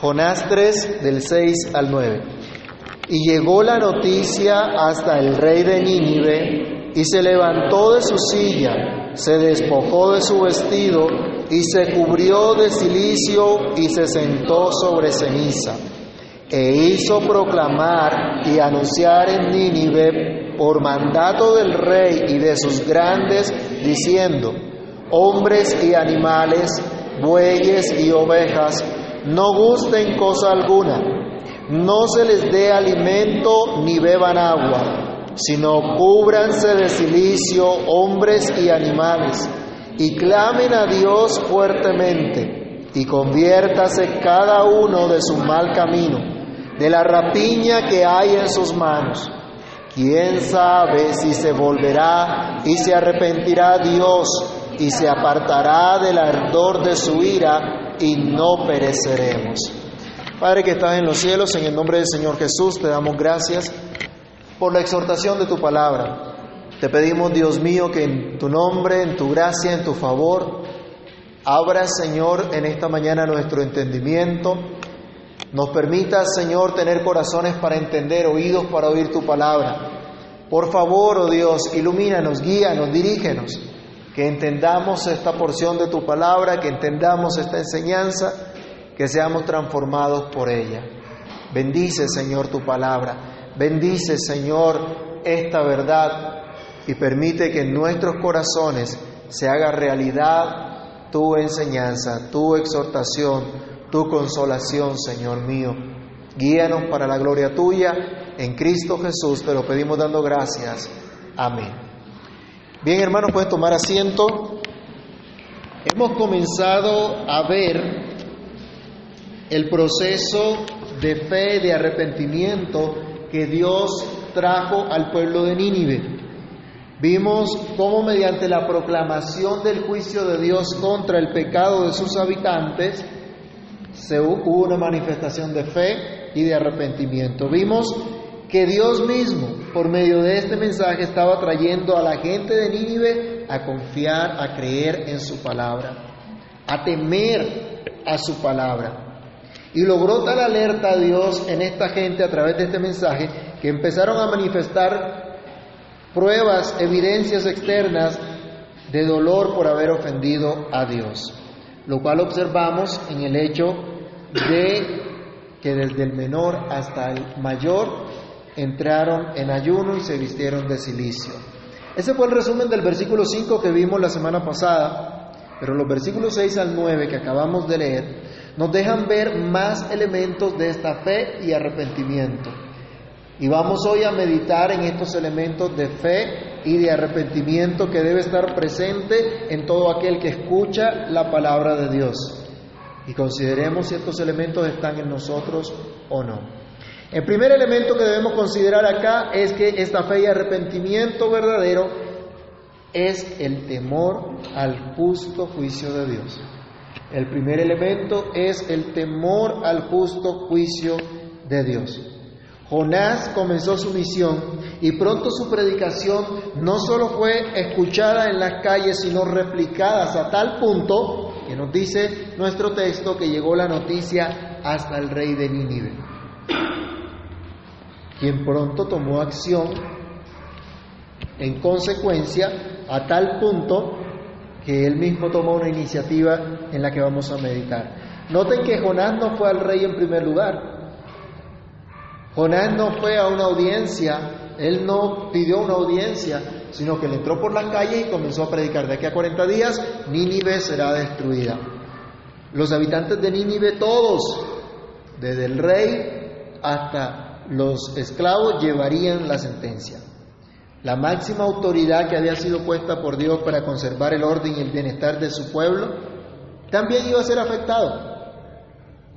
Jonás 3 del 6 al 9. Y llegó la noticia hasta el rey de Nínive y se levantó de su silla, se despojó de su vestido y se cubrió de silicio y se sentó sobre ceniza. E hizo proclamar y anunciar en Nínive por mandato del rey y de sus grandes, diciendo, hombres y animales, bueyes y ovejas, no gusten cosa alguna, no se les dé alimento ni beban agua, sino cúbranse de silicio hombres y animales, y clamen a Dios fuertemente, y conviértase cada uno de su mal camino, de la rapiña que hay en sus manos. ¿Quién sabe si se volverá y se arrepentirá Dios y se apartará del ardor de su ira y no pereceremos. Padre que estás en los cielos, en el nombre del Señor Jesús, te damos gracias por la exhortación de tu palabra. Te pedimos, Dios mío, que en tu nombre, en tu gracia, en tu favor, abras, Señor, en esta mañana nuestro entendimiento. Nos permitas, Señor, tener corazones para entender, oídos para oír tu palabra. Por favor, oh Dios, ilumínanos, guíanos, dirígenos que entendamos esta porción de tu palabra, que entendamos esta enseñanza, que seamos transformados por ella. Bendice, Señor, tu palabra. Bendice, Señor, esta verdad y permite que en nuestros corazones se haga realidad tu enseñanza, tu exhortación, tu consolación, Señor mío. Guíanos para la gloria tuya. En Cristo Jesús te lo pedimos dando gracias. Amén. Bien, hermanos, pueden tomar asiento. Hemos comenzado a ver el proceso de fe de arrepentimiento que Dios trajo al pueblo de Nínive. Vimos cómo mediante la proclamación del juicio de Dios contra el pecado de sus habitantes, se hubo una manifestación de fe y de arrepentimiento. Vimos que Dios mismo, por medio de este mensaje, estaba trayendo a la gente de Nínive a confiar, a creer en su palabra, a temer a su palabra. Y logró tal alerta a Dios en esta gente a través de este mensaje que empezaron a manifestar pruebas, evidencias externas de dolor por haber ofendido a Dios. Lo cual observamos en el hecho de que desde el menor hasta el mayor entraron en ayuno y se vistieron de silicio. Ese fue el resumen del versículo 5 que vimos la semana pasada, pero los versículos 6 al 9 que acabamos de leer nos dejan ver más elementos de esta fe y arrepentimiento. Y vamos hoy a meditar en estos elementos de fe y de arrepentimiento que debe estar presente en todo aquel que escucha la palabra de Dios. Y consideremos si estos elementos están en nosotros o no. El primer elemento que debemos considerar acá es que esta fe y arrepentimiento verdadero es el temor al justo juicio de Dios. El primer elemento es el temor al justo juicio de Dios. Jonás comenzó su misión y pronto su predicación no solo fue escuchada en las calles, sino replicada a tal punto que nos dice nuestro texto que llegó la noticia hasta el rey de Nínive quien pronto tomó acción en consecuencia a tal punto que él mismo tomó una iniciativa en la que vamos a meditar. Noten que Jonás no fue al rey en primer lugar. Jonás no fue a una audiencia, él no pidió una audiencia, sino que le entró por la calle y comenzó a predicar. De aquí a 40 días, Nínive será destruida. Los habitantes de Nínive, todos, desde el rey hasta los esclavos llevarían la sentencia. La máxima autoridad que había sido puesta por Dios para conservar el orden y el bienestar de su pueblo también iba a ser afectado,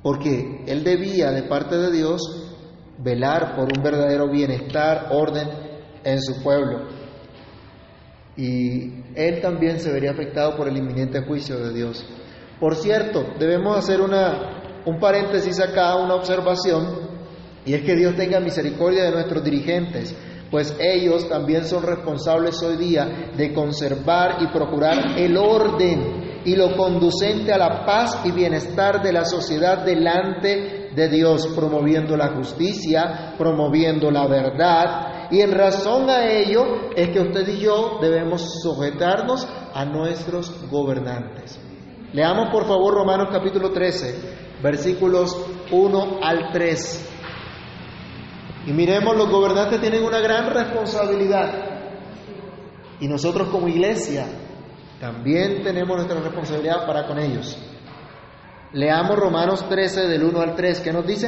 porque él debía de parte de Dios velar por un verdadero bienestar, orden en su pueblo. Y él también se vería afectado por el inminente juicio de Dios. Por cierto, debemos hacer una, un paréntesis acá, una observación y es que Dios tenga misericordia de nuestros dirigentes, pues ellos también son responsables hoy día de conservar y procurar el orden y lo conducente a la paz y bienestar de la sociedad delante de Dios, promoviendo la justicia, promoviendo la verdad. Y en razón a ello es que usted y yo debemos sujetarnos a nuestros gobernantes. Leamos por favor Romanos capítulo 13, versículos 1 al 3. Y miremos, los gobernantes tienen una gran responsabilidad. Y nosotros como iglesia también tenemos nuestra responsabilidad para con ellos. Leamos Romanos 13 del 1 al 3, ¿qué nos dice?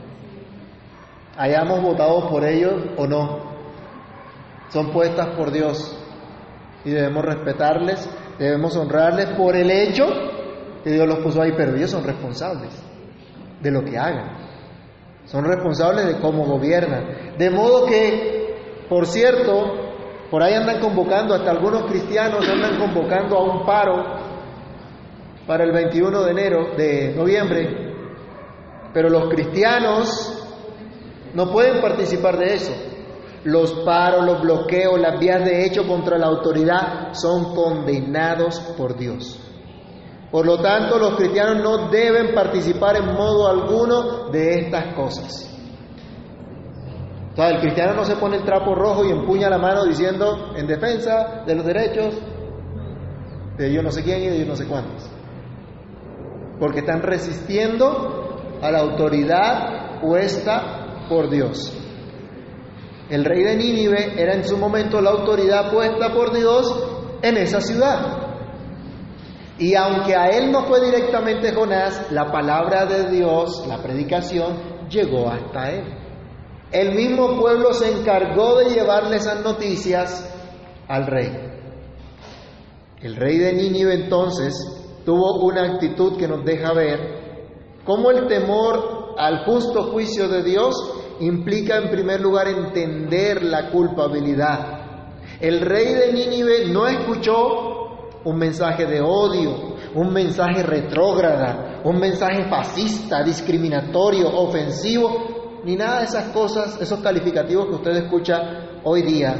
Hayamos votado por ellos o no. Son puestas por Dios y debemos respetarles, debemos honrarles por el hecho que Dios los puso ahí, pero ellos son responsables de lo que hagan. Son responsables de cómo gobiernan. De modo que, por cierto, por ahí andan convocando, hasta algunos cristianos andan convocando a un paro para el 21 de enero, de noviembre, pero los cristianos no pueden participar de eso. Los paros, los bloqueos, las vías de hecho contra la autoridad son condenados por Dios. Por lo tanto, los cristianos no deben participar en modo alguno de estas cosas. O sea, el cristiano no se pone el trapo rojo y empuña la mano diciendo en defensa de los derechos de yo no sé quién y de yo no sé cuántos. Porque están resistiendo a la autoridad puesta por Dios. El rey de Nínive era en su momento la autoridad puesta por Dios en esa ciudad. Y aunque a él no fue directamente Jonás, la palabra de Dios, la predicación, llegó hasta él. El mismo pueblo se encargó de llevarle esas noticias al rey. El rey de Nínive entonces tuvo una actitud que nos deja ver cómo el temor al justo juicio de Dios implica en primer lugar entender la culpabilidad. El rey de Nínive no escuchó un mensaje de odio, un mensaje retrógrada, un mensaje fascista, discriminatorio, ofensivo, ni nada de esas cosas, esos calificativos que usted escucha hoy día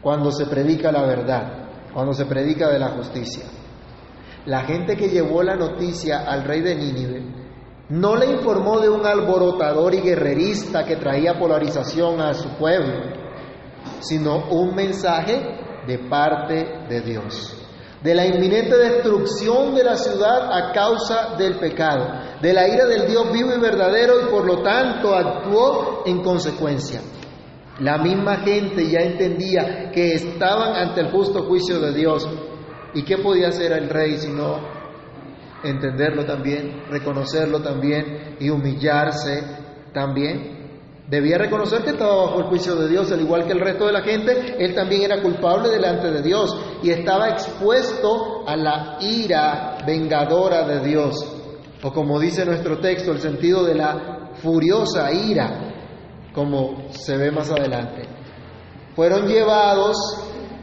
cuando se predica la verdad, cuando se predica de la justicia. La gente que llevó la noticia al rey de Nínive no le informó de un alborotador y guerrerista que traía polarización a su pueblo, sino un mensaje de parte de Dios de la inminente destrucción de la ciudad a causa del pecado, de la ira del Dios vivo y verdadero y por lo tanto actuó en consecuencia. La misma gente ya entendía que estaban ante el justo juicio de Dios. ¿Y qué podía hacer el rey sino entenderlo también, reconocerlo también y humillarse también? Debía reconocer que estaba bajo el juicio de Dios, al igual que el resto de la gente, él también era culpable delante de Dios y estaba expuesto a la ira vengadora de Dios, o como dice nuestro texto, el sentido de la furiosa ira, como se ve más adelante. Fueron llevados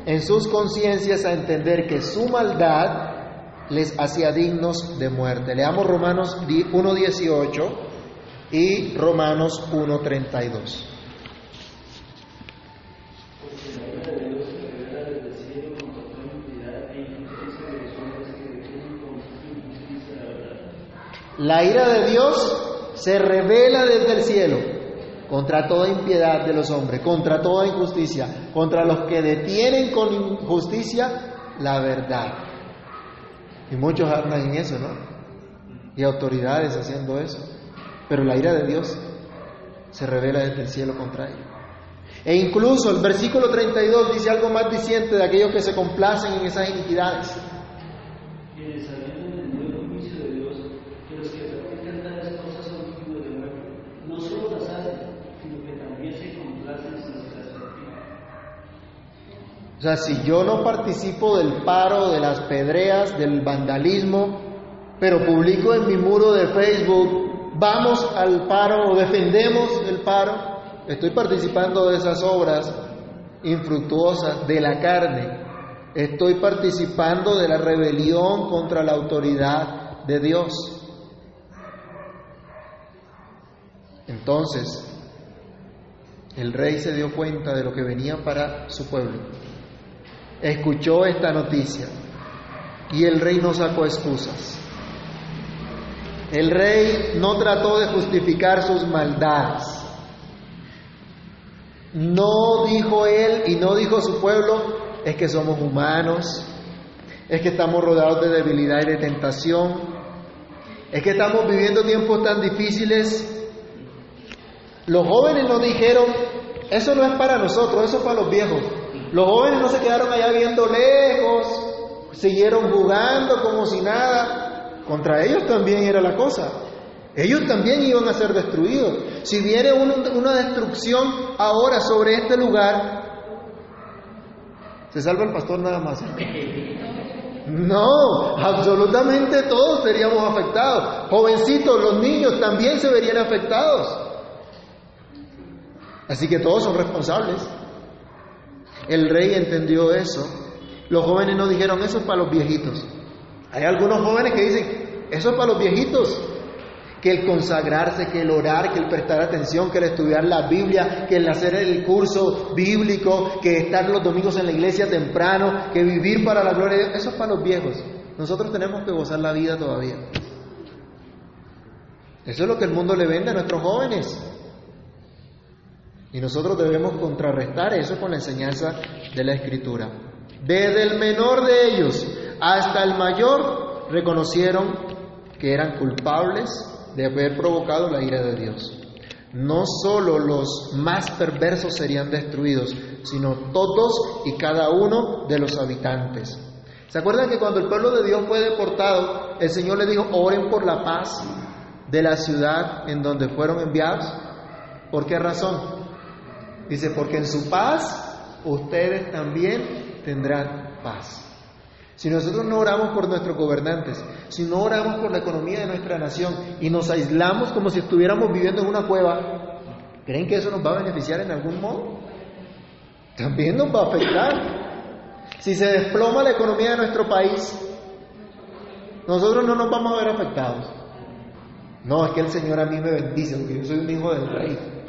en sus conciencias a entender que su maldad les hacía dignos de muerte. Leamos Romanos 1.18 y Romanos 1.32. La ira de Dios se revela desde el cielo contra toda impiedad de los hombres, contra toda injusticia, contra los que detienen con injusticia la verdad. Y muchos andan en eso, ¿no? Y autoridades haciendo eso pero la ira de Dios se revela desde el cielo contra ellos. E incluso el versículo 32 dice algo más diciente de aquellos que se complacen en esas iniquidades. O sea, si yo no participo del paro, de las pedreas, del vandalismo, pero publico en mi muro de Facebook, vamos al paro o defendemos el paro, estoy participando de esas obras infructuosas de la carne, estoy participando de la rebelión contra la autoridad de Dios. Entonces, el rey se dio cuenta de lo que venía para su pueblo escuchó esta noticia y el rey no sacó excusas. El rey no trató de justificar sus maldades. No dijo él y no dijo su pueblo, es que somos humanos, es que estamos rodeados de debilidad y de tentación, es que estamos viviendo tiempos tan difíciles. Los jóvenes nos dijeron, eso no es para nosotros, eso es para los viejos. Los jóvenes no se quedaron allá viendo lejos, siguieron jugando como si nada. Contra ellos también era la cosa. Ellos también iban a ser destruidos. Si viene una, destrucción ahora sobre este lugar, ¿se salva el pastor nada más? No, absolutamente todos seríamos afectados. Jovencitos, los niños también se verían afectados. Así que todos son responsables. El rey entendió eso. Los jóvenes no dijeron, eso es para los viejitos. Hay algunos jóvenes que dicen, eso es para los viejitos. Que el consagrarse, que el orar, que el prestar atención, que el estudiar la Biblia, que el hacer el curso bíblico, que estar los domingos en la iglesia temprano, que vivir para la gloria de Dios, eso es para los viejos. Nosotros tenemos que gozar la vida todavía. Eso es lo que el mundo le vende a nuestros jóvenes. Y nosotros debemos contrarrestar eso con la enseñanza de la Escritura. Desde el menor de ellos hasta el mayor reconocieron que eran culpables de haber provocado la ira de Dios. No solo los más perversos serían destruidos, sino todos y cada uno de los habitantes. ¿Se acuerdan que cuando el pueblo de Dios fue deportado, el Señor le dijo, oren por la paz de la ciudad en donde fueron enviados? ¿Por qué razón? Dice, porque en su paz ustedes también tendrán paz. Si nosotros no oramos por nuestros gobernantes, si no oramos por la economía de nuestra nación y nos aislamos como si estuviéramos viviendo en una cueva, ¿creen que eso nos va a beneficiar en algún modo? También nos va a afectar. Si se desploma la economía de nuestro país, nosotros no nos vamos a ver afectados. No, es que el Señor a mí me bendice porque yo soy un hijo del rey.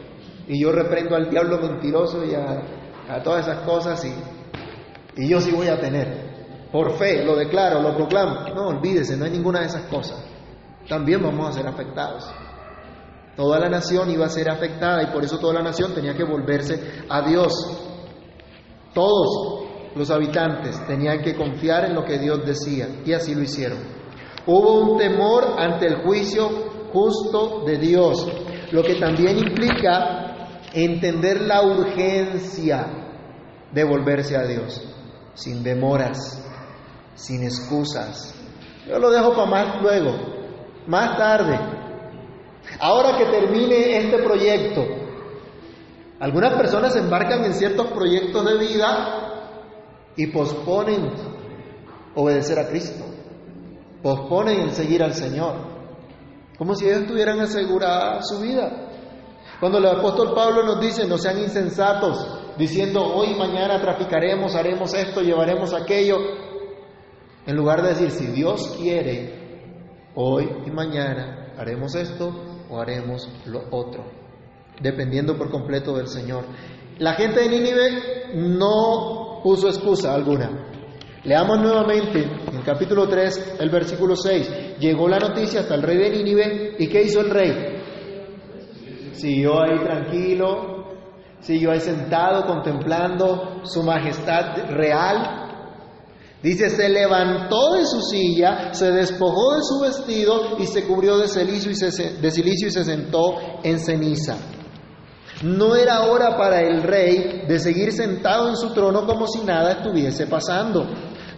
Y yo reprendo al diablo mentiroso y a, todas esas cosas y, y yo sí voy a tener. Por fe, lo declaro, lo proclamo. No, olvídese, no hay ninguna de esas cosas. También vamos a ser afectados. Toda la nación iba a ser afectada y por eso toda la nación tenía que volverse a Dios. Todos los habitantes tenían que confiar en lo que Dios decía y así lo hicieron. Hubo un temor ante el juicio justo de Dios, lo que también implica entender la urgencia de volverse a Dios, sin demoras, sin excusas. Yo lo dejo para más luego, más tarde. Ahora que termine este proyecto, algunas personas embarcan en ciertos proyectos de vida y posponen obedecer a Cristo, posponen seguir al Señor, como si ellos tuvieran asegurada su vida. Cuando el apóstol Pablo nos dice, no sean insensatos, diciendo, hoy y mañana traficaremos, haremos esto, llevaremos aquello, en lugar de decir, si Dios quiere, hoy y mañana haremos esto o haremos lo otro, dependiendo por completo del Señor. La gente de Nínive no puso excusa alguna. Leamos nuevamente en capítulo 3, el versículo 6. Llegó la noticia hasta el rey de Nínive y ¿qué hizo el rey? Siguió ahí tranquilo, siguió ahí sentado contemplando su majestad real. Dice, se levantó de su silla, se despojó de su vestido y se cubrió de silicio y se, de silicio y se sentó en ceniza. No era hora para el rey de seguir sentado en su trono como si nada estuviese pasando.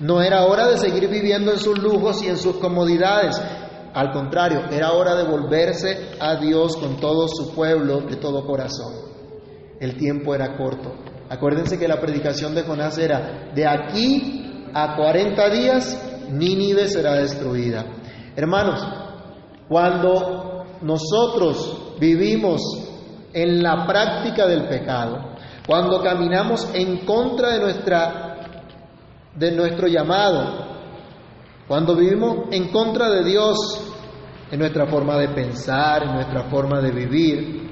No era hora de seguir viviendo en sus lujos y en sus comodidades. Al contrario, era hora de volverse a Dios con todo su pueblo de todo corazón. El tiempo era corto. Acuérdense que la predicación de Jonás era, de aquí a 40 días, Nínive será destruida. Hermanos, cuando nosotros vivimos en la práctica del pecado, cuando caminamos en contra de, nuestra, de nuestro llamado, cuando vivimos en contra de Dios en nuestra forma de pensar, en nuestra forma de vivir,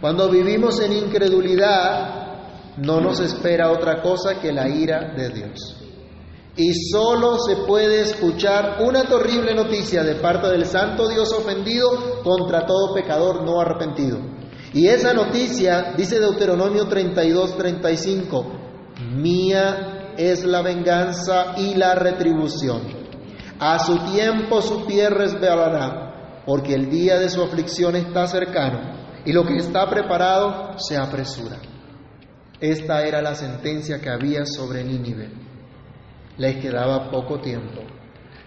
cuando vivimos en incredulidad, no nos espera otra cosa que la ira de Dios. Y solo se puede escuchar una terrible noticia de parte del Santo Dios ofendido contra todo pecador no arrepentido. Y esa noticia, dice Deuteronomio 32, 35, mía es la venganza y la retribución. A su tiempo su tierra resbalará, porque el día de su aflicción está cercano, y lo que está preparado se apresura. Esta era la sentencia que había sobre Nínive les quedaba poco tiempo.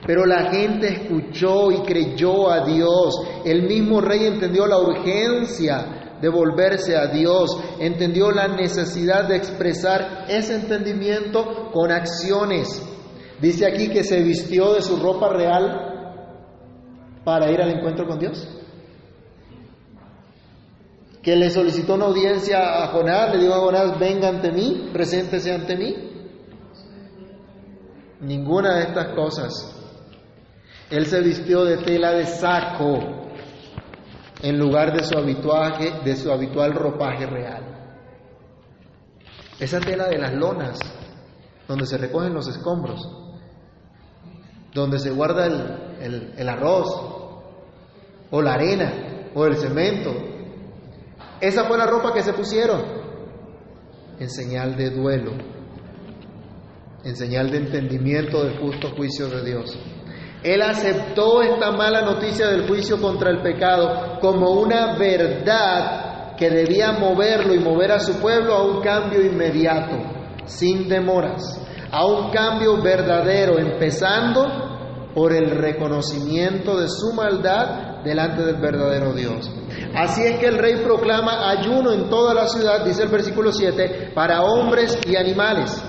Pero la gente escuchó y creyó a Dios. El mismo rey entendió la urgencia de volverse a Dios, entendió la necesidad de expresar ese entendimiento con acciones. Dice aquí que se vistió de su ropa real para ir al encuentro con Dios. Que le solicitó una audiencia a Jonás, le dijo a Jonás, venga ante mí, preséntese ante mí. Ninguna de estas cosas. Él se vistió de tela de saco en lugar de su, habituaje, de su habitual ropaje real. Esa tela de las lonas, donde se recogen los escombros, donde se guarda el, el arroz, o la arena, o el cemento. Esa fue la ropa que se pusieron en señal de duelo en señal de entendimiento del justo juicio de Dios. Él aceptó esta mala noticia del juicio contra el pecado como una verdad que debía moverlo y mover a su pueblo a un cambio inmediato, sin demoras, a un cambio verdadero, empezando por el reconocimiento de su maldad delante del verdadero Dios. Así es que el rey proclama ayuno en toda la ciudad, dice el versículo 7, para hombres y animales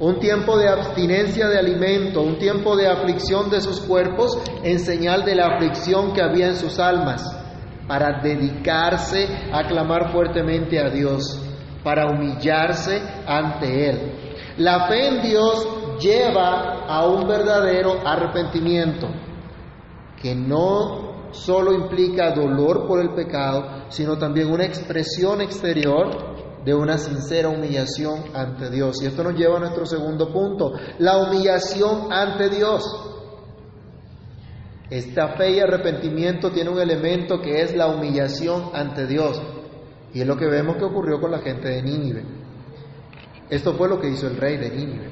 un tiempo de abstinencia de alimento, un tiempo de aflicción de sus cuerpos en señal de la aflicción que había en sus almas, para dedicarse a clamar fuertemente a Dios, para humillarse ante Él. La fe en Dios lleva a un verdadero arrepentimiento, que no solo implica dolor por el pecado, sino también una expresión exterior de una sincera humillación ante Dios. Y esto nos lleva a nuestro segundo punto, la humillación ante Dios. Esta fe y arrepentimiento tiene un elemento que es la humillación ante Dios. Y es lo que vemos que ocurrió con la gente de Nínive. Esto fue lo que hizo el rey de Nínive.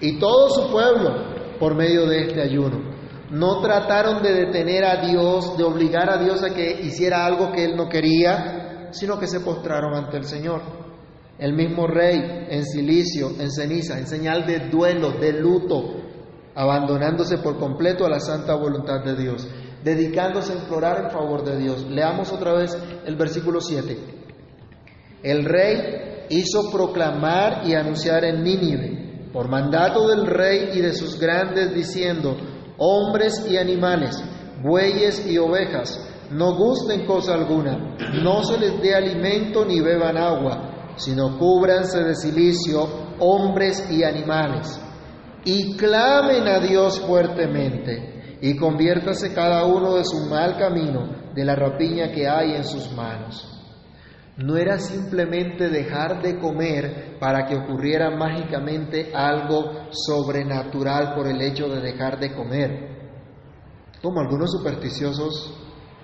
Y todo su pueblo por medio de este ayuno. No trataron de detener a Dios, de obligar a Dios a que hiciera algo que él no quería, sino que se postraron ante el Señor. El mismo rey en silicio, en ceniza, en señal de duelo, de luto, abandonándose por completo a la santa voluntad de Dios, dedicándose a implorar en favor de Dios. Leamos otra vez el versículo 7. El rey hizo proclamar y anunciar en Nínive, por mandato del rey y de sus grandes, diciendo, hombres y animales, bueyes y ovejas, no gusten cosa alguna, no se les dé alimento ni beban agua sino cúbranse de silicio hombres y animales, y clamen a Dios fuertemente, y conviértase cada uno de su mal camino, de la rapiña que hay en sus manos. No era simplemente dejar de comer para que ocurriera mágicamente algo sobrenatural por el hecho de dejar de comer, como algunos supersticiosos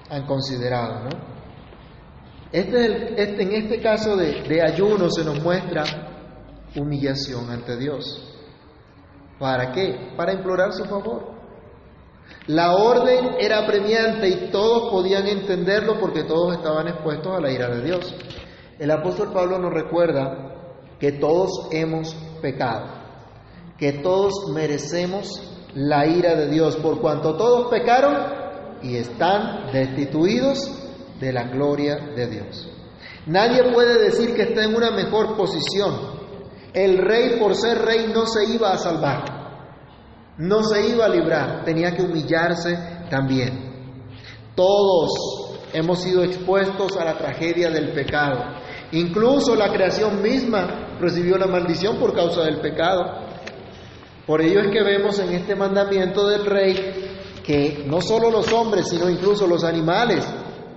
han considerado, ¿no? Este, este, en este caso de, de ayuno se nos muestra humillación ante Dios. ¿Para qué? Para implorar su favor. La orden era premiante y todos podían entenderlo porque todos estaban expuestos a la ira de Dios. El apóstol Pablo nos recuerda que todos hemos pecado, que todos merecemos la ira de Dios, por cuanto todos pecaron y están destituidos de la gloria de Dios. Nadie puede decir que está en una mejor posición. El rey por ser rey no se iba a salvar, no se iba a librar, tenía que humillarse también. Todos hemos sido expuestos a la tragedia del pecado. Incluso la creación misma recibió la maldición por causa del pecado. Por ello es que vemos en este mandamiento del rey que no solo los hombres, sino incluso los animales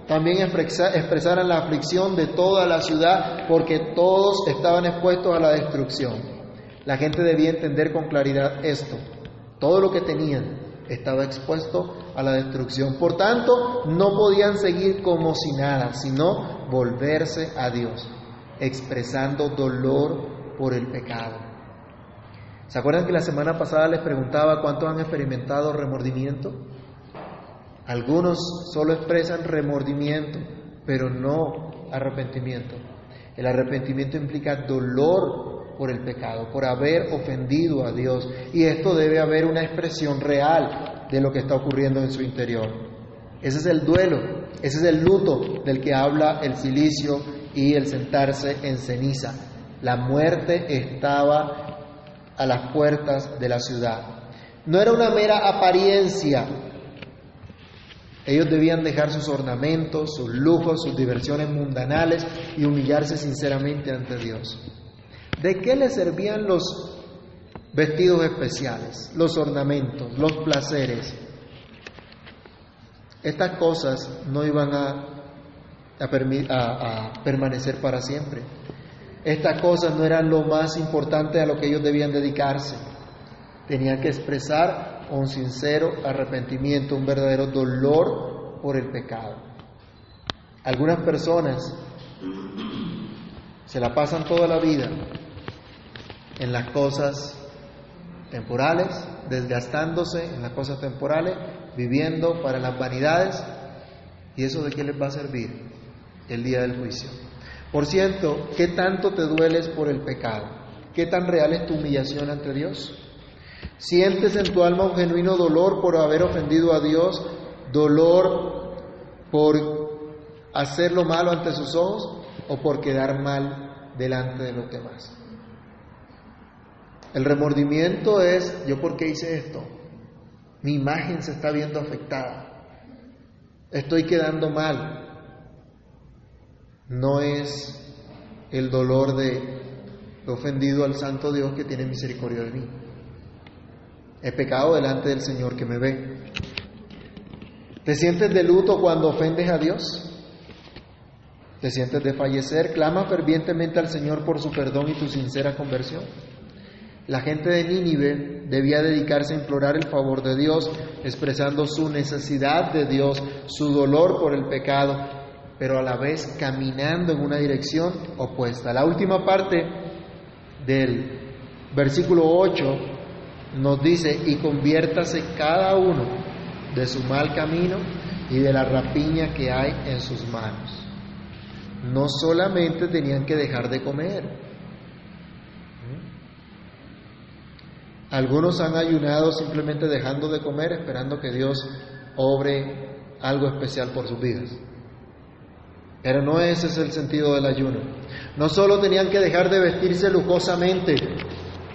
también expresaran la aflicción de toda la ciudad porque todos estaban expuestos a la destrucción. La gente debía entender con claridad esto. Todo lo que tenían estaba expuesto a la destrucción. Por tanto, no podían seguir como si nada, sino volverse a Dios, expresando dolor por el pecado. ¿Se acuerdan que la semana pasada les preguntaba cuántos han experimentado remordimiento? Algunos solo expresan remordimiento, pero no arrepentimiento. El arrepentimiento implica dolor por el pecado, por haber ofendido a Dios. Y esto debe haber una expresión real de lo que está ocurriendo en su interior. Ese es el duelo, ese es el luto del que habla el silicio y el sentarse en ceniza. La muerte estaba a las puertas de la ciudad. No era una mera apariencia ellos debían dejar sus ornamentos, sus lujos, sus diversiones mundanales y humillarse sinceramente ante Dios. ¿De qué les servían los vestidos especiales, los ornamentos, los placeres? Estas cosas no iban a, a, permanecer para siempre. Estas cosas no eran lo más importante a lo que ellos debían dedicarse. Tenían que expresar un sincero arrepentimiento, un verdadero dolor por el pecado. Algunas personas se la pasan toda la vida en las cosas temporales, desgastándose en las cosas temporales, viviendo para las vanidades, y eso de qué les va a servir el día del juicio. Por cierto, ¿qué tanto te dueles por el pecado? ¿Qué tan real es tu humillación ante Dios? Sientes en tu alma un genuino dolor por haber ofendido a Dios, dolor por hacer lo malo ante sus ojos o por quedar mal delante de los demás. El remordimiento es, ¿yo por qué hice esto? Mi imagen se está viendo afectada. Estoy quedando mal. No es el dolor de ofendido al santo Dios que tiene misericordia de mí. He pecado delante del Señor que me ve. ¿Te sientes de luto cuando ofendes a Dios? ¿Te sientes de fallecer? Clama fervientemente al Señor por su perdón y tu sincera conversión. La gente de Nínive debía dedicarse a implorar el favor de Dios, expresando su necesidad de Dios, su dolor por el pecado, pero a la vez caminando en una dirección opuesta. La última parte del versículo 8 nos dice, y conviértase cada uno de su mal camino y de la rapiña que hay en sus manos. No solamente tenían que dejar de comer. Algunos han ayunado simplemente dejando de comer, esperando que Dios obre algo especial por sus vidas. Pero no ese es el sentido del ayuno. No solo tenían que dejar de vestirse lujosamente,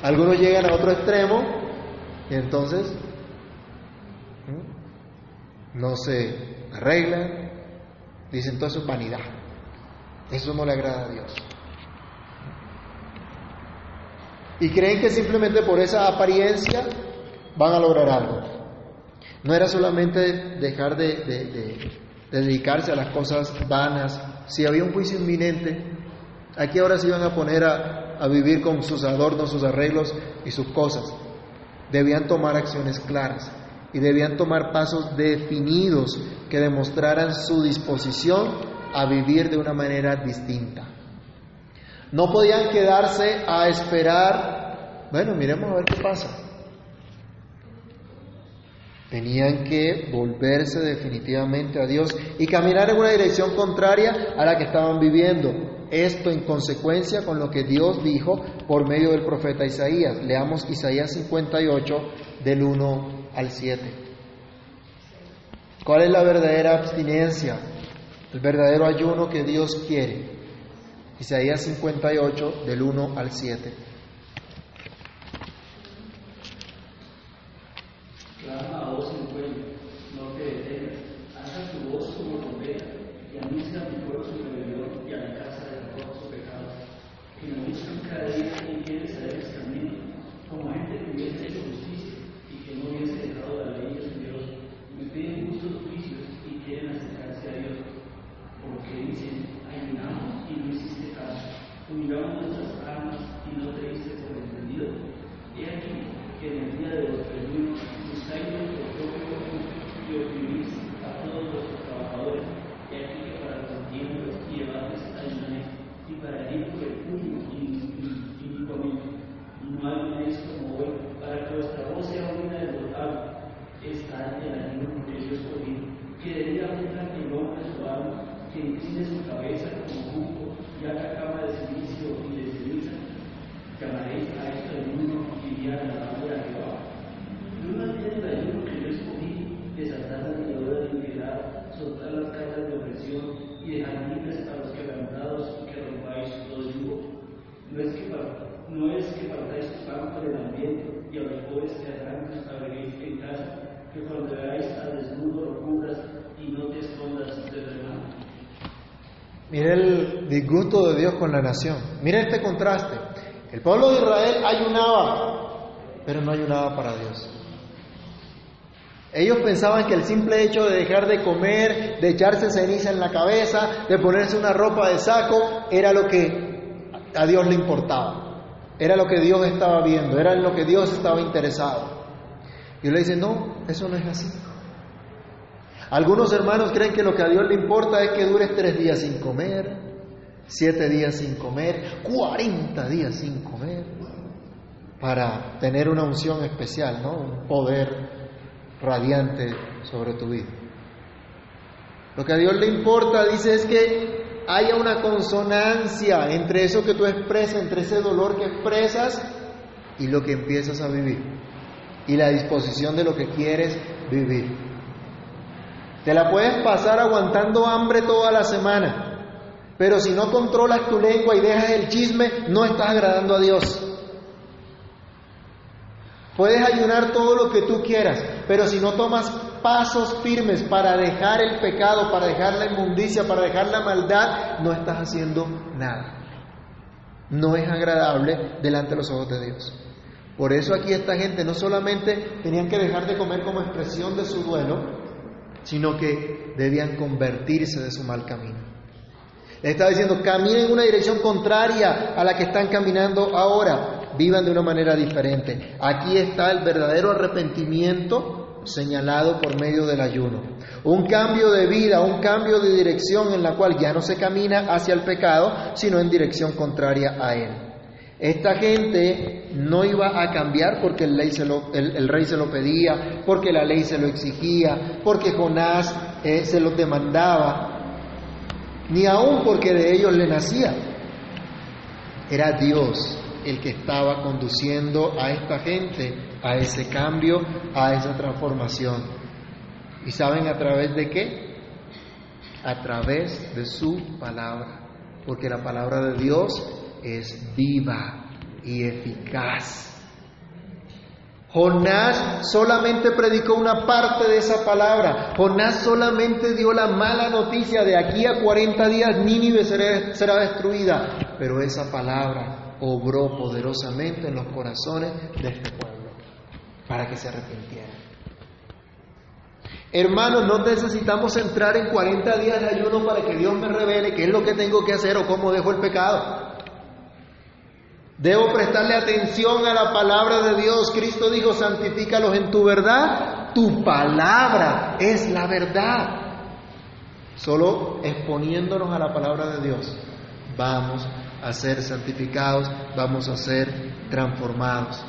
algunos llegan a otro extremo y entonces no se arreglan, dicen todo eso es vanidad. Eso no le agrada a Dios. Y creen que simplemente por esa apariencia van a lograr algo. No era solamente dejar de, dedicarse a las cosas vanas. Si había un juicio inminente, aquí ahora se iban a poner a vivir con sus adornos, sus arreglos y sus cosas debían tomar acciones claras y debían tomar pasos definidos que demostraran su disposición a vivir de una manera distinta. No podían quedarse a esperar, bueno, miremos a ver qué pasa. Tenían que volverse definitivamente a Dios y caminar en una dirección contraria a la que estaban viviendo. Esto en consecuencia con lo que Dios dijo por medio del profeta Isaías. Leamos Isaías 58 del 1 al 7. ¿Cuál es la verdadera abstinencia? El verdadero ayuno que Dios quiere. Isaías 58 del 1 al 7. Disgusto de Dios con la nación. Mire este contraste. El pueblo de Israel ayunaba, pero no ayunaba para Dios. Ellos pensaban que el simple hecho de dejar de comer, de echarse ceniza en la cabeza, de ponerse una ropa de saco, era lo que a Dios le importaba. Era lo que Dios estaba viendo, era en lo que Dios estaba interesado. Y le dice, no, eso no es así. Algunos hermanos creen que lo que a Dios le importa es que dures tres días sin comer, siete días sin comer, cuarenta días sin comer, para tener una unción especial, ¿no? Un poder radiante sobre tu vida. Lo que a Dios le importa, dice, es que haya una consonancia entre eso que tú expresas, entre ese dolor que expresas y lo que empiezas a vivir, y la disposición de lo que quieres vivir. Te la puedes pasar aguantando hambre toda la semana, pero si no controlas tu lengua y dejas el chisme, no estás agradando a Dios. Puedes ayunar todo lo que tú quieras, pero si no tomas pasos firmes para dejar el pecado, para dejar la inmundicia, para dejar la maldad, no estás haciendo nada. No es agradable delante de los ojos de Dios. Por eso aquí esta gente no solamente tenían que dejar de comer como expresión de su duelo, sino que debían convertirse de su mal camino. Le estaba diciendo, caminen en una dirección contraria a la que están caminando ahora, vivan de una manera diferente. Aquí está el verdadero arrepentimiento señalado por medio del ayuno. Un cambio de vida, un cambio de dirección en la cual ya no se camina hacia el pecado, sino en dirección contraria a él. Esta gente no iba a cambiar porque el, rey se lo pedía, porque la ley se lo exigía, porque Jonás eh, se lo demandaba, ni aún porque de ellos le nacía. Era Dios el que estaba conduciendo a esta gente a ese cambio, a esa transformación. ¿Y saben a través de qué? A través de su palabra. Porque la palabra de Dios es viva y eficaz. Jonás solamente predicó una parte de esa palabra. Jonás solamente dio la mala noticia de aquí a 40 días Nínive será, será destruida. Pero esa palabra obró poderosamente en los corazones de este pueblo para que se arrepintieran. Hermanos, no necesitamos entrar en 40 días de ayuno para que Dios me revele qué es lo que tengo que hacer o cómo dejo el pecado. Debo prestarle atención a la palabra de Dios. Cristo dijo, santifícalos en tu verdad. Tu palabra es la verdad. Solo exponiéndonos a la palabra de Dios vamos a ser santificados, vamos a ser transformados.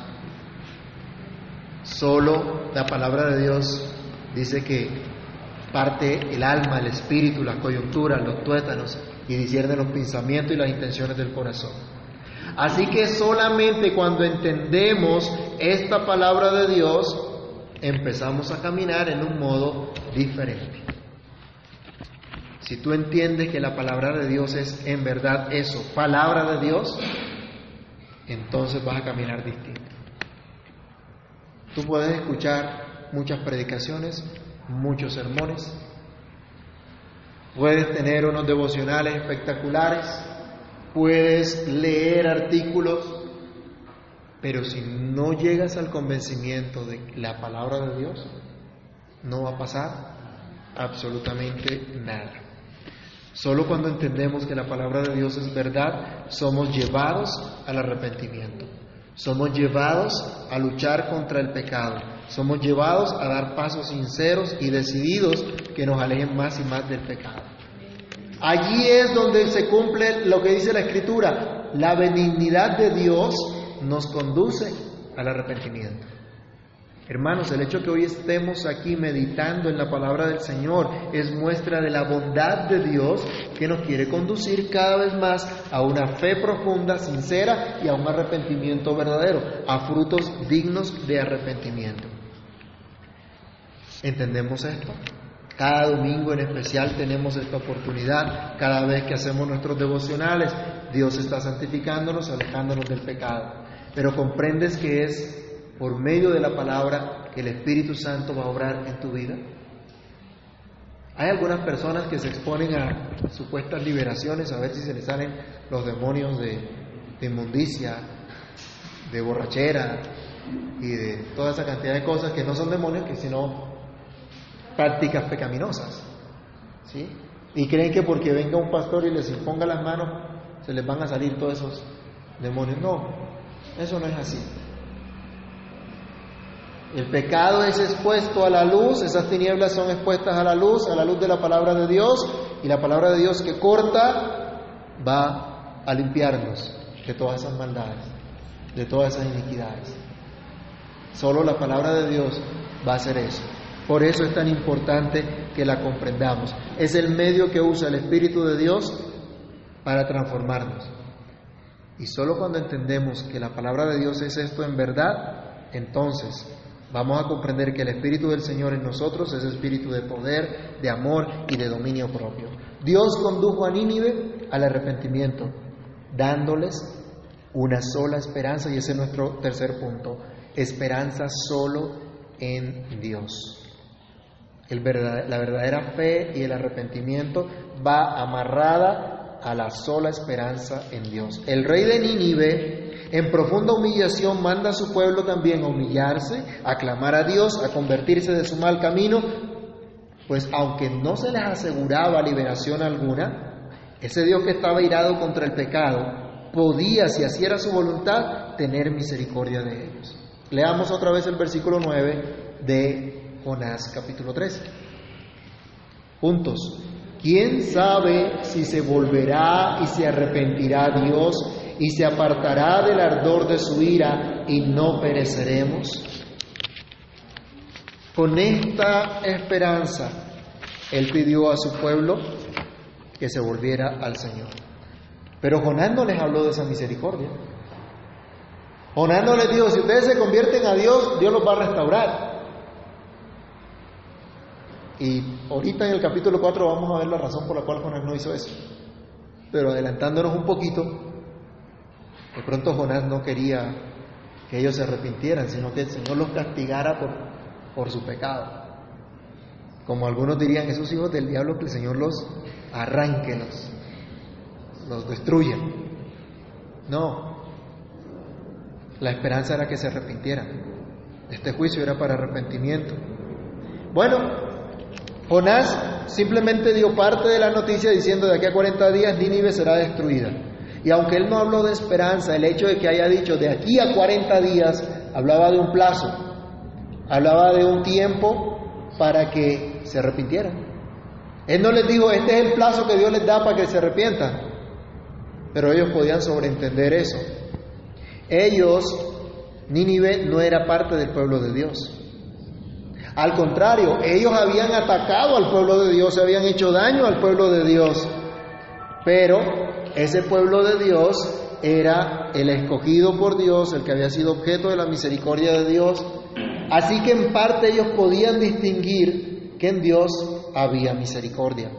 Solo la palabra de Dios dice que parte el alma, el espíritu, las coyunturas, los tuétanos y discierne los pensamientos y las intenciones del corazón. Así que solamente cuando entendemos esta palabra de Dios, empezamos a caminar en un modo diferente. Si tú entiendes que la palabra de Dios es en verdad eso, palabra de Dios, entonces vas a caminar distinto. Tú puedes escuchar muchas predicaciones, muchos sermones, puedes tener unos devocionales espectaculares, puedes leer artículos, pero si no llegas al convencimiento de la palabra de Dios, no va a pasar absolutamente nada. Solo cuando entendemos que la palabra de Dios es verdad, somos llevados al arrepentimiento. Somos llevados a luchar contra el pecado. Somos llevados a dar pasos sinceros y decididos que nos alejen más y más del pecado. Allí es donde se cumple lo que dice la Escritura. La benignidad de Dios nos conduce al arrepentimiento. Hermanos, el hecho que hoy estemos aquí meditando en la palabra del Señor es muestra de la bondad de Dios que nos quiere conducir cada vez más a una fe profunda, sincera y a un arrepentimiento verdadero, a frutos dignos de arrepentimiento. ¿Entendemos esto? Cada domingo en especial tenemos esta oportunidad. Cada vez que hacemos nuestros devocionales, Dios está santificándonos, alejándonos del pecado. Pero comprendes que es por medio de la palabra que el Espíritu Santo va a obrar en tu vida? Hay algunas personas que se exponen a supuestas liberaciones, a ver si se les salen los demonios de, inmundicia, de borrachera y de toda esa cantidad de cosas que no son demonios, que sino prácticas pecaminosas. ¿sí? Y creen que porque venga un pastor y les imponga las manos, se les van a salir todos esos demonios. No, eso no es así. El pecado es expuesto a la luz, esas tinieblas son expuestas a la luz, a la luz de la palabra de Dios, y la palabra de Dios que corta va a limpiarnos de todas esas maldades, de todas esas iniquidades. Solo la palabra de Dios va a hacer eso. Por eso es tan importante que la comprendamos. Es el medio que usa el Espíritu de Dios para transformarnos. Y solo cuando entendemos que la palabra de Dios es esto en verdad, entonces vamos a comprender que el Espíritu del Señor en nosotros es espíritu de poder, de amor y de dominio propio. Dios condujo a Nínive al arrepentimiento, dándoles una sola esperanza, y ese es nuestro tercer punto, esperanza solo en Dios. La verdadera fe y el arrepentimiento va amarrada a la sola esperanza en Dios. El rey de Nínive en profunda humillación manda a su pueblo también a humillarse, a clamar a Dios, a convertirse de su mal camino, pues aunque no se les aseguraba liberación alguna, ese Dios que estaba irado contra el pecado podía, si así era su voluntad, tener misericordia de ellos. Leamos otra vez el versículo 9 de Jonás capítulo 13. Puntos. ¿Quién sabe si se volverá y se arrepentirá Dios y se apartará del ardor de su ira y no pereceremos? Con esta esperanza, Él pidió a su pueblo que se volviera al Señor. Pero Jonás no les habló de esa misericordia. Jonás no les dijo, si ustedes se convierten a Dios, Dios los va a restaurar. Y ahorita en el capítulo 4 vamos a ver la razón por la cual Jonás no hizo eso. Pero adelantándonos un poquito, de pronto Jonás no quería que ellos se arrepintieran, sino que el Señor los castigara por, por su pecado. Como algunos dirían, esos hijos del diablo, que el Señor los arranque, los, los destruya. No, la esperanza era que se arrepintieran. Este juicio era para arrepentimiento. Bueno, Jonás simplemente dio parte de la noticia diciendo de aquí a 40 días Nínive será destruida. Y aunque él no habló de esperanza, el hecho de que haya dicho de aquí a 40 días, hablaba de un plazo, hablaba de un tiempo para que se arrepintieran. Él no les dijo, este es el plazo que Dios les da para que se arrepientan, pero ellos podían sobreentender eso. Ellos Nínive no era parte del pueblo de Dios. Al contrario, ellos habían atacado al pueblo de Dios, habían hecho daño al pueblo de Dios. Pero ese pueblo de Dios era el escogido por Dios, el que había sido objeto de la misericordia de Dios. Así que en parte ellos podían distinguir que en Dios había misericordia.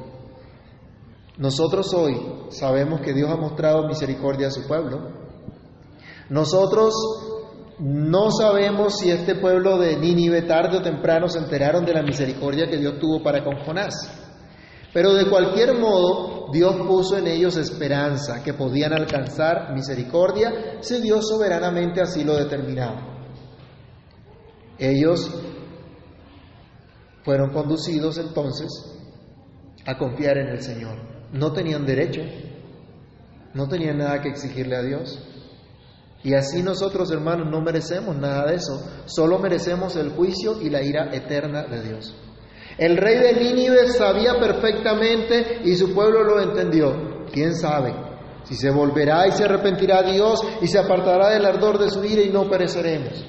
Nosotros hoy sabemos que Dios ha mostrado misericordia a su pueblo. Nosotros no sabemos si este pueblo de Nínive tarde o temprano se enteraron de la misericordia que Dios tuvo para con Jonás. Pero de cualquier modo, Dios puso en ellos esperanza que podían alcanzar misericordia si Dios soberanamente así lo determinaba. Ellos fueron conducidos entonces a confiar en el Señor. No tenían derecho, no tenían nada que exigirle a Dios. Y así nosotros, hermanos, no merecemos nada de eso, solo merecemos el juicio y la ira eterna de Dios. El rey de Nínive sabía perfectamente y su pueblo lo entendió. ¿Quién sabe? Si se volverá y se arrepentirá Dios y se apartará del ardor de su ira y no pereceremos.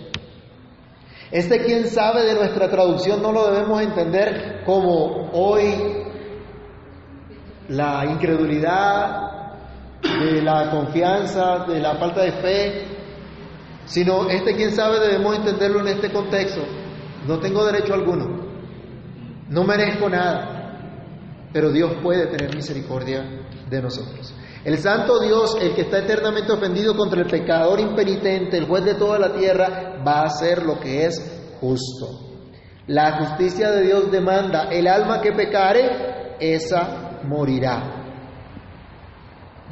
Este quién sabe de nuestra traducción no lo debemos entender como hoy la incredulidad, de la confianza, de la falta de fe, sino este quién sabe debemos entenderlo en este contexto. No tengo derecho alguno, no merezco nada, pero Dios puede tener misericordia de nosotros. El santo Dios, el que está eternamente ofendido contra el pecador impenitente, el juez de toda la tierra, va a hacer lo que es justo. La justicia de Dios demanda, el alma que pecare, esa morirá.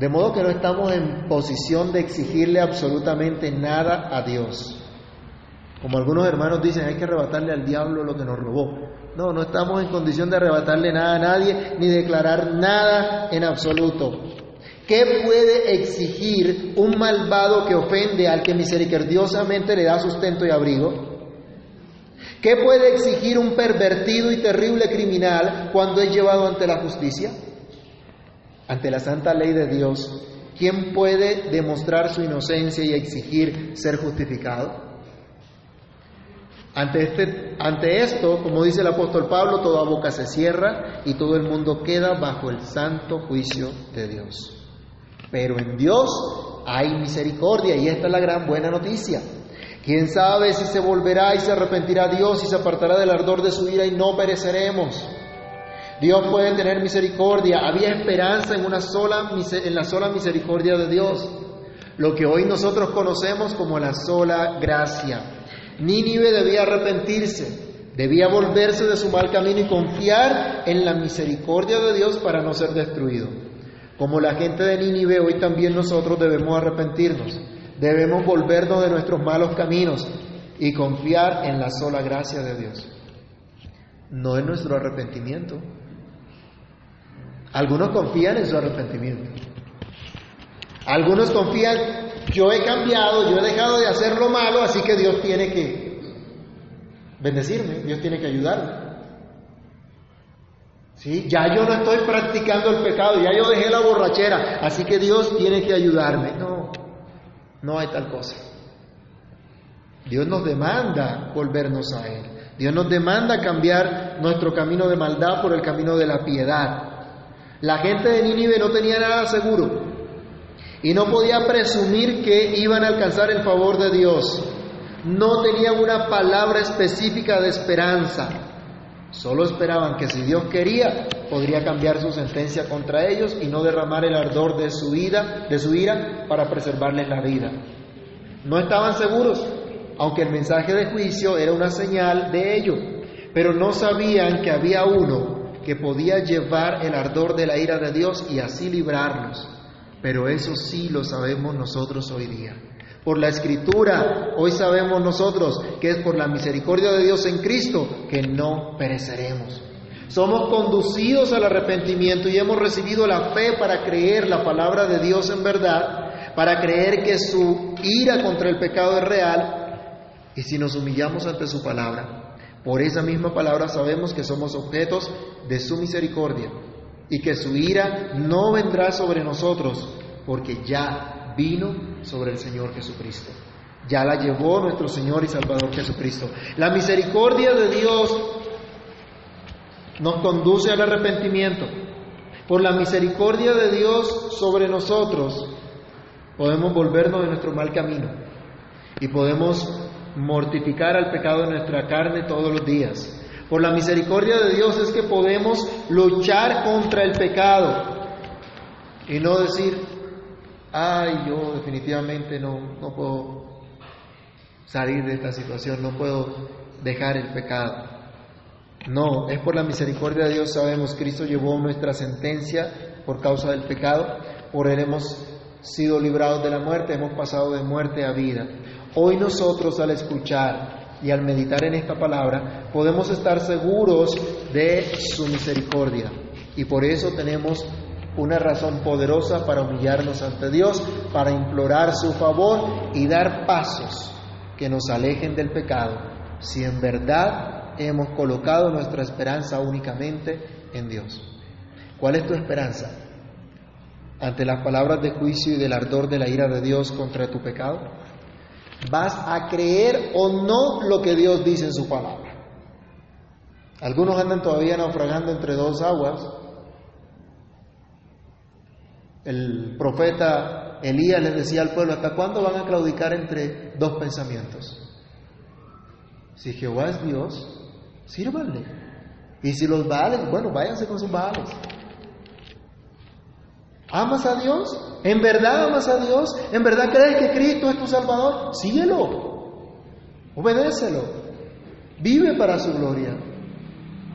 De modo que no estamos en posición de exigirle absolutamente nada a Dios. Como algunos hermanos dicen, hay que arrebatarle al diablo lo que nos robó. No, no estamos en condición de arrebatarle nada a nadie ni declarar nada en absoluto. ¿Qué puede exigir un malvado que ofende al que misericordiosamente le da sustento y abrigo? ¿Qué puede exigir un pervertido y terrible criminal cuando es llevado ante la justicia? Ante la santa ley de Dios, ¿quién puede demostrar su inocencia y exigir ser justificado? Ante, este, ante esto, como dice el apóstol Pablo, toda boca se cierra y todo el mundo queda bajo el santo juicio de Dios. Pero en Dios hay misericordia y esta es la gran buena noticia. ¿Quién sabe si se volverá y se arrepentirá Dios y se apartará del ardor de su ira y no pereceremos? Dios puede tener misericordia. Había esperanza en, una sola, en la sola misericordia de Dios, lo que hoy nosotros conocemos como la sola gracia. Nínive debía arrepentirse, debía volverse de su mal camino y confiar en la misericordia de Dios para no ser destruido. Como la gente de Nínive, hoy también nosotros debemos arrepentirnos, debemos volvernos de nuestros malos caminos y confiar en la sola gracia de Dios. No en nuestro arrepentimiento, algunos confían en su arrepentimiento. Algunos confían, yo he cambiado, yo he dejado de hacer lo malo, así que Dios tiene que bendecirme, Dios tiene que ayudarme. ¿Sí? Ya yo no estoy practicando el pecado, ya yo dejé la borrachera, así que Dios tiene que ayudarme. No, no hay tal cosa. Dios nos demanda volvernos a Él. Dios nos demanda cambiar nuestro camino de maldad por el camino de la piedad. La gente de Nínive no tenía nada seguro y no podía presumir que iban a alcanzar el favor de Dios. No tenían una palabra específica de esperanza. Solo esperaban que si Dios quería, podría cambiar su sentencia contra ellos y no derramar el ardor de su ira, de su ira para preservarles la vida. No estaban seguros, aunque el mensaje de juicio era una señal de ello, pero no sabían que había uno que podía llevar el ardor de la ira de Dios y así librarnos. Pero eso sí lo sabemos nosotros hoy día. Por la escritura, hoy sabemos nosotros que es por la misericordia de Dios en Cristo que no pereceremos. Somos conducidos al arrepentimiento y hemos recibido la fe para creer la palabra de Dios en verdad, para creer que su ira contra el pecado es real. Y si nos humillamos ante su palabra, por esa misma palabra sabemos que somos objetos de su misericordia y que su ira no vendrá sobre nosotros porque ya vino sobre el Señor Jesucristo. Ya la llevó nuestro Señor y Salvador Jesucristo. La misericordia de Dios nos conduce al arrepentimiento. Por la misericordia de Dios sobre nosotros podemos volvernos de nuestro mal camino y podemos mortificar al pecado de nuestra carne todos los días. Por la misericordia de Dios es que podemos luchar contra el pecado y no decir, ay, yo definitivamente no, no puedo salir de esta situación, no puedo dejar el pecado. No, es por la misericordia de Dios, sabemos, Cristo llevó nuestra sentencia por causa del pecado, por Él hemos sido librados de la muerte, hemos pasado de muerte a vida. Hoy nosotros al escuchar y al meditar en esta palabra podemos estar seguros de su misericordia y por eso tenemos una razón poderosa para humillarnos ante Dios, para implorar su favor y dar pasos que nos alejen del pecado, si en verdad hemos colocado nuestra esperanza únicamente en Dios. ¿Cuál es tu esperanza? Ante las palabras de juicio y del ardor de la ira de Dios contra tu pecado, ¿vas a creer o no lo que Dios dice en su palabra? Algunos andan todavía naufragando entre dos aguas el profeta Elías les decía al pueblo, ¿hasta cuándo van a claudicar entre dos pensamientos? Si Jehová es Dios, sírvanle. Y si los vales, bueno, váyanse con sus vales. ¿Amas a Dios? ¿En verdad amas a Dios? ¿En verdad crees que Cristo es tu Salvador? Síguelo. Obedécelo. Vive para su gloria.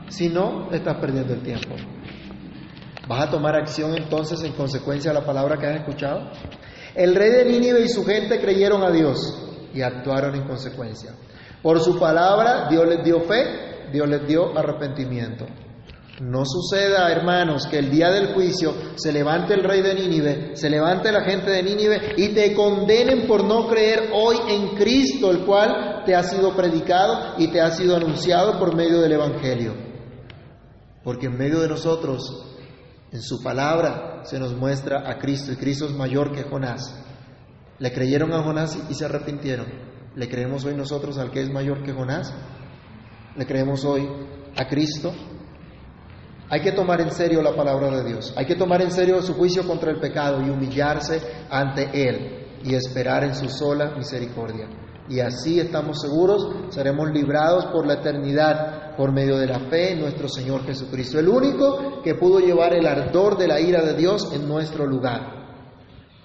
Si no, estás perdiendo el tiempo. ¿Vas a tomar acción entonces en consecuencia de la palabra que has escuchado? El rey de Nínive y su gente creyeron a Dios y actuaron en consecuencia. Por su palabra Dios les dio fe, Dios les dio arrepentimiento. No suceda, hermanos, que el día del juicio se levante el rey de Nínive, se levante la gente de Nínive y te condenen por no creer hoy en Cristo, el cual te ha sido predicado y te ha sido anunciado por medio del Evangelio. Porque en medio de nosotros en su palabra se nos muestra a Cristo y Cristo es mayor que Jonás. Le creyeron a Jonás y se arrepintieron. ¿Le creemos hoy nosotros al que es mayor que Jonás? ¿Le creemos hoy a Cristo? Hay que tomar en serio la palabra de Dios. Hay que tomar en serio su juicio contra el pecado y humillarse ante Él y esperar en su sola misericordia. Y así estamos seguros, seremos librados por la eternidad por medio de la fe en nuestro Señor Jesucristo, el único que pudo llevar el ardor de la ira de Dios en nuestro lugar.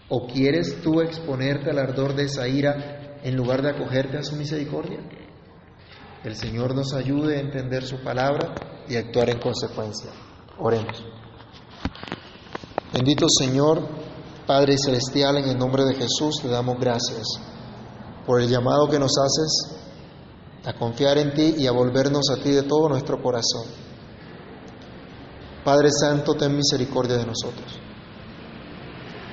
¿O quieres tú exponerte al ardor de esa ira en lugar de acogerte a su misericordia? El Señor nos ayude a entender su palabra y actuar en consecuencia. Oremos. Bendito Señor, Padre Celestial, en el nombre de Jesús te damos gracias por el llamado que nos haces a confiar en ti y a volvernos a ti de todo nuestro corazón. Padre Santo, ten misericordia de nosotros.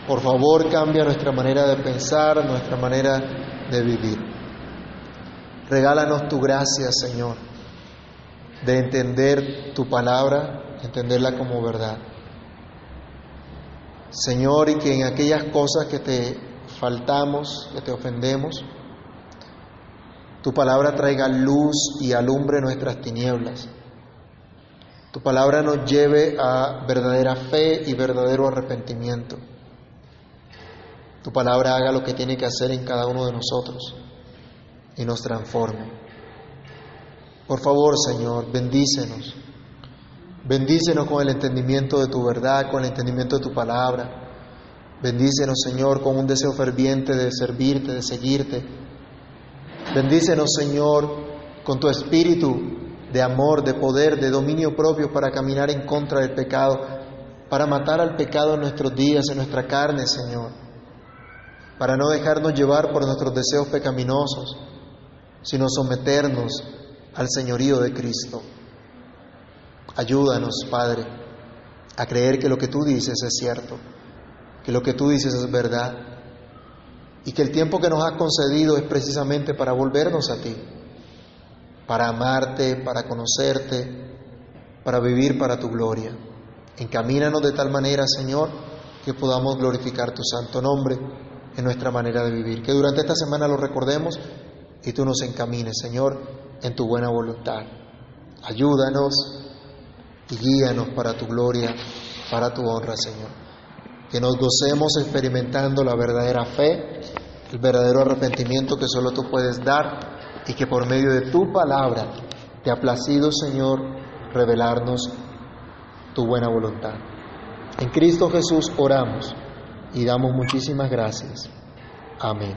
Por favor, cambia nuestra manera de pensar, nuestra manera de vivir. Regálanos tu gracia, Señor, de entender tu palabra, entenderla como verdad. Señor, y que en aquellas cosas que te faltamos, que te ofendemos, tu palabra traiga luz y alumbre nuestras tinieblas. Tu palabra nos lleve a verdadera fe y verdadero arrepentimiento. Tu palabra haga lo que tiene que hacer en cada uno de nosotros y nos transforme. Por favor, Señor, bendícenos. Bendícenos con el entendimiento de tu verdad, con el entendimiento de tu palabra. Bendícenos, Señor, con un deseo ferviente de servirte, de seguirte Bendícenos, Señor, con tu espíritu de amor, de poder, de dominio propio para caminar en contra del pecado, para matar al pecado en nuestros días, en nuestra carne, Señor, para no dejarnos llevar por nuestros deseos pecaminosos, sino someternos al señorío de Cristo. Ayúdanos, Padre, a creer que lo que tú dices es cierto, que lo que tú dices es verdad y que el tiempo que nos has concedido es precisamente para volvernos a ti, para amarte, para conocerte, para vivir para tu gloria. Encamínanos de tal manera, Señor, que podamos glorificar tu santo nombre en nuestra manera de vivir. Que durante esta semana lo recordemos y tú nos encamines, Señor, en tu buena voluntad. Ayúdanos y guíanos para tu gloria, para tu honra, Señor. Que nos gocemos experimentando la verdadera fe, el verdadero arrepentimiento que solo tú puedes dar y que por medio de tu palabra te ha placido, Señor, revelarnos tu buena voluntad. En Cristo Jesús oramos y damos muchísimas gracias. Amén.